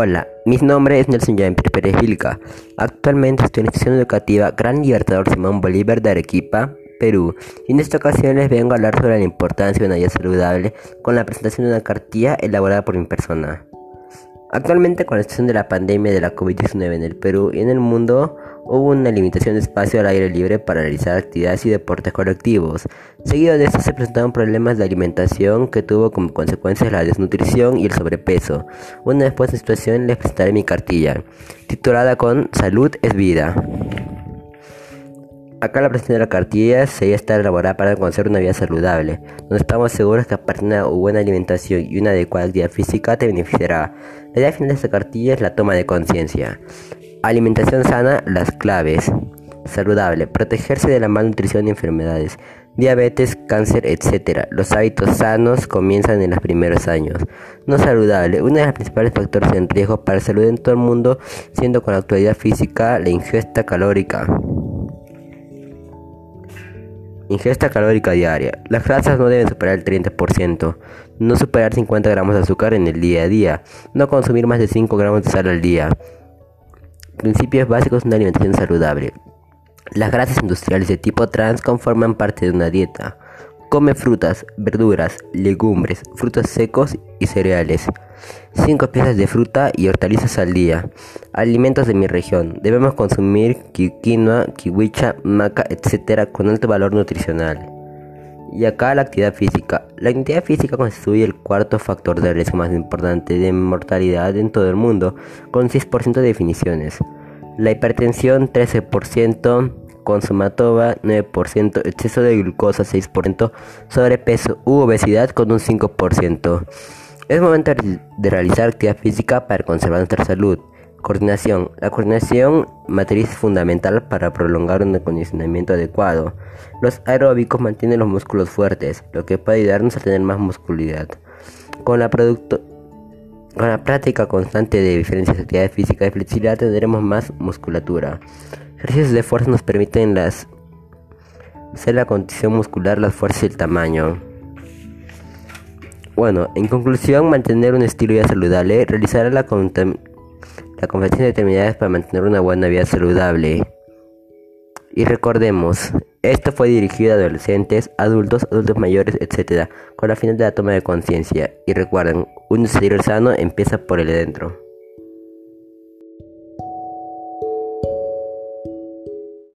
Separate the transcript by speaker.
Speaker 1: Hola, mi nombre es Nelson Jean Pérez Vilca. Actualmente estoy en la institución educativa Gran Libertador Simón Bolívar de Arequipa, Perú. Y en esta ocasión les vengo a hablar sobre la importancia de una vida saludable con la presentación de una cartilla elaborada por mi persona. Actualmente con la situación de la pandemia de la COVID-19 en el Perú y en el mundo, hubo una limitación de espacio al aire libre para realizar actividades y deportes colectivos. Seguido de esto se presentaron problemas de alimentación que tuvo como consecuencia la desnutrición y el sobrepeso. Una después de situación les presentaré mi cartilla, titulada con Salud es vida. Acá la presentación de la cartilla se está elaborada para conocer una vida saludable, donde estamos seguros que a partir de una buena alimentación y una adecuada actividad física te beneficiará. La idea final de esta cartilla es la toma de conciencia. Alimentación sana, las claves. Saludable, protegerse de la malnutrición y enfermedades, diabetes, cáncer, etc. Los hábitos sanos comienzan en los primeros años. No saludable, uno de los principales factores en riesgo para la salud en todo el mundo, siendo con la actualidad física la ingesta calórica. Ingesta calórica diaria. Las grasas no deben superar el 30%. No superar 50 gramos de azúcar en el día a día. No consumir más de 5 gramos de sal al día. Principios básicos de una alimentación saludable. Las grasas industriales de tipo trans conforman parte de una dieta. Come frutas, verduras, legumbres, frutos secos y cereales. 5 piezas de fruta y hortalizas al día. Alimentos de mi región. Debemos consumir quinoa, kiwicha, maca, etc. con alto valor nutricional. Y acá la actividad física. La actividad física constituye el cuarto factor de riesgo más importante de mortalidad en todo el mundo, con 6% de definiciones. La hipertensión 13%, consumatoba 9%, exceso de glucosa 6%, sobrepeso u obesidad con un 5%. Es momento de realizar actividad física para conservar nuestra salud. Coordinación. La coordinación matriz fundamental para prolongar un acondicionamiento adecuado. Los aeróbicos mantienen los músculos fuertes, lo que puede ayudarnos a tener más musculidad. Con la, con la práctica constante de diferentes actividades físicas y flexibilidad tendremos más musculatura. Ejercicios de fuerza nos permiten las, hacer la condición muscular, las fuerzas y el tamaño. Bueno, en conclusión, mantener un estilo de vida saludable, realizar la, la de determinadas para mantener una buena vida saludable. Y recordemos, esto fue dirigido a adolescentes, adultos, adultos mayores, etc., con la final de la toma de conciencia. Y recuerden, un estilo sano empieza por el dentro.